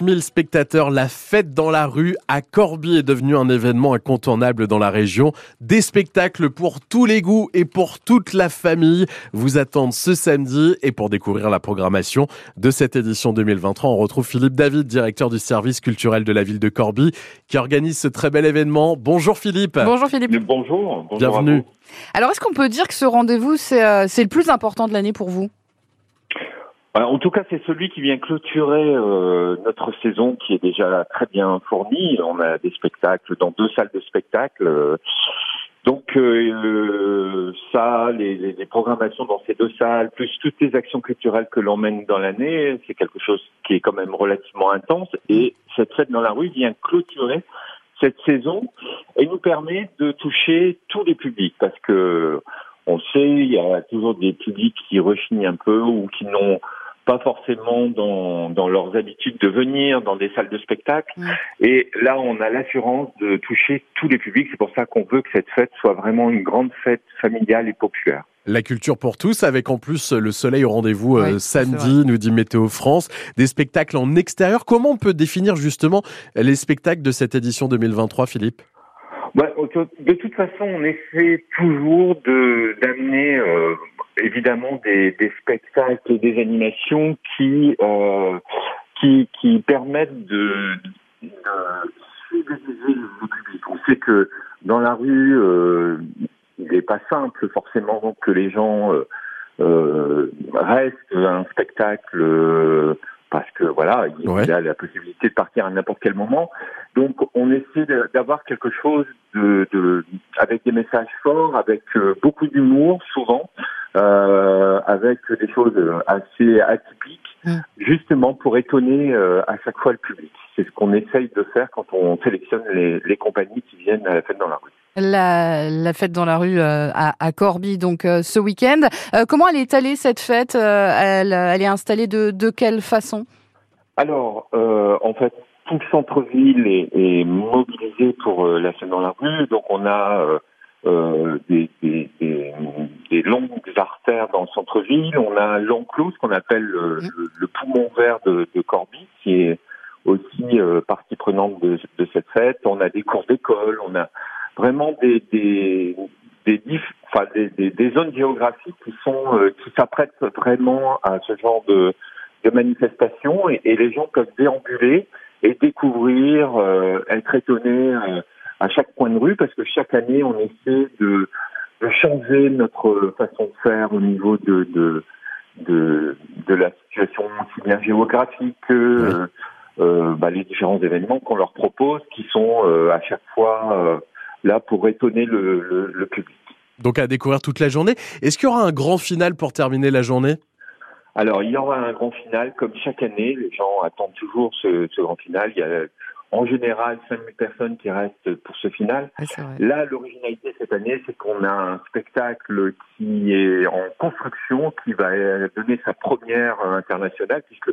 1000 spectateurs, la fête dans la rue à Corbie est devenue un événement incontournable dans la région. Des spectacles pour tous les goûts et pour toute la famille vous attendent ce samedi. Et pour découvrir la programmation de cette édition 2023, on retrouve Philippe David, directeur du service culturel de la ville de Corbie, qui organise ce très bel événement. Bonjour Philippe. Bonjour Philippe. Bonjour. bonjour Bienvenue. Alors est-ce qu'on peut dire que ce rendez-vous, c'est euh, c'est le plus important de l'année pour vous? En tout cas, c'est celui qui vient clôturer euh, notre saison qui est déjà très bien fournie. On a des spectacles dans deux salles de spectacle. Donc euh, ça, les, les, programmations dans ces deux salles, plus toutes les actions culturelles que l'on mène dans l'année, c'est quelque chose qui est quand même relativement intense. Et cette fête dans la rue vient clôturer cette saison et nous permet de toucher tous les publics parce que on sait, il y a toujours des publics qui rechignent un peu ou qui n'ont pas forcément dans, dans leurs habitudes de venir dans des salles de spectacle. Et là, on a l'assurance de toucher tous les publics. C'est pour ça qu'on veut que cette fête soit vraiment une grande fête familiale et populaire. La culture pour tous, avec en plus le soleil au rendez-vous euh, samedi, nous dit Météo France. Des spectacles en extérieur. Comment on peut définir justement les spectacles de cette édition 2023, Philippe? Bah, de toute façon, on essaie toujours de d'amener euh, évidemment des, des, spectacles et des animations qui euh, qui, qui permettent de, de fidéliser le public. On sait que dans la rue, euh, il n'est pas simple forcément que les gens euh, euh restent à un spectacle euh, parce que voilà, il a la possibilité de partir à n'importe quel moment. Donc on essaie d'avoir quelque chose de, de, avec des messages forts, avec euh, beaucoup d'humour souvent, euh, avec des choses assez atypiques, mm. justement pour étonner euh, à chaque fois le public. C'est ce qu'on essaye de faire quand on sélectionne les, les, compagnies qui viennent à la fête dans la rue. La, la fête dans la rue euh, à, à Corbie, donc ce week-end. comment elle est étalée cette fête elle, elle, est installée de, de quelle façon? Alors, en fait, tout le centre-ville est, est, mobilisé pour la fête dans la rue. Donc on a des, des, des, des, longues artères dans le centre-ville. On a l'enclos, ce qu'on appelle le, le, poumon vert de, de Corbie, qui est aussi euh, partie prenante de, de, cette fête. On a des cours d'école, on a vraiment des, des, des, enfin, des, des, zones géographiques qui sont euh, qui s'apprêtent vraiment à ce genre de, de manifestations et, et, les gens peuvent déambuler et découvrir, euh, être étonnés à chaque coin de rue parce que chaque année on essaie de changer notre façon de faire au niveau de de de, de la situation aussi bien géographique que euh, euh, bah, les différents événements qu'on leur propose qui sont euh, à chaque fois euh, là pour étonner le, le, le public. Donc à découvrir toute la journée. Est-ce qu'il y aura un grand final pour terminer la journée? Alors, il y aura un grand final, comme chaque année. Les gens attendent toujours ce, ce grand final. Il y a en général 5000 personnes qui restent pour ce final. Là, l'originalité cette année, c'est qu'on a un spectacle qui est en construction, qui va donner sa première internationale, puisque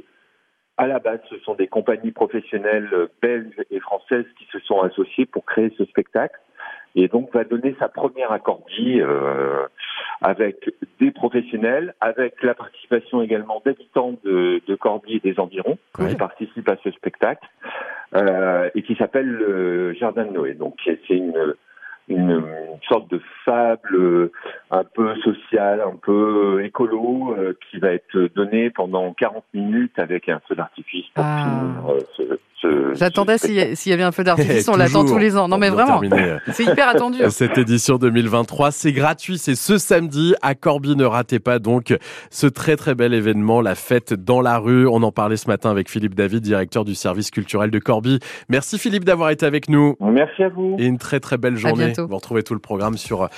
à la base, ce sont des compagnies professionnelles belges et françaises qui se sont associées pour créer ce spectacle. Et donc va donner sa première accordie euh, avec des professionnels, avec la participation également d'habitants de, de Corbie et des environs qui participent à ce spectacle. euh, et qui s'appelle le Jardin de Noé. Donc c'est une une, sorte de fable euh, un peu sociale, un peu écolo, euh, qui va être donnée pendant 40 minutes avec un feu d'artifice pour ah. euh, J'attendais s'il y avait un feu d'artifice, on l'attend tous les ans. Non mais vraiment, c'est hyper attendu. Cette édition 2023, c'est gratuit, c'est ce samedi à Corbie. Ne ratez pas donc ce très très bel événement, la fête dans la rue. On en parlait ce matin avec Philippe David, directeur du service culturel de Corbie. Merci Philippe d'avoir été avec nous. Merci à vous. Et une très très belle journée. Vous retrouvez tout le programme sur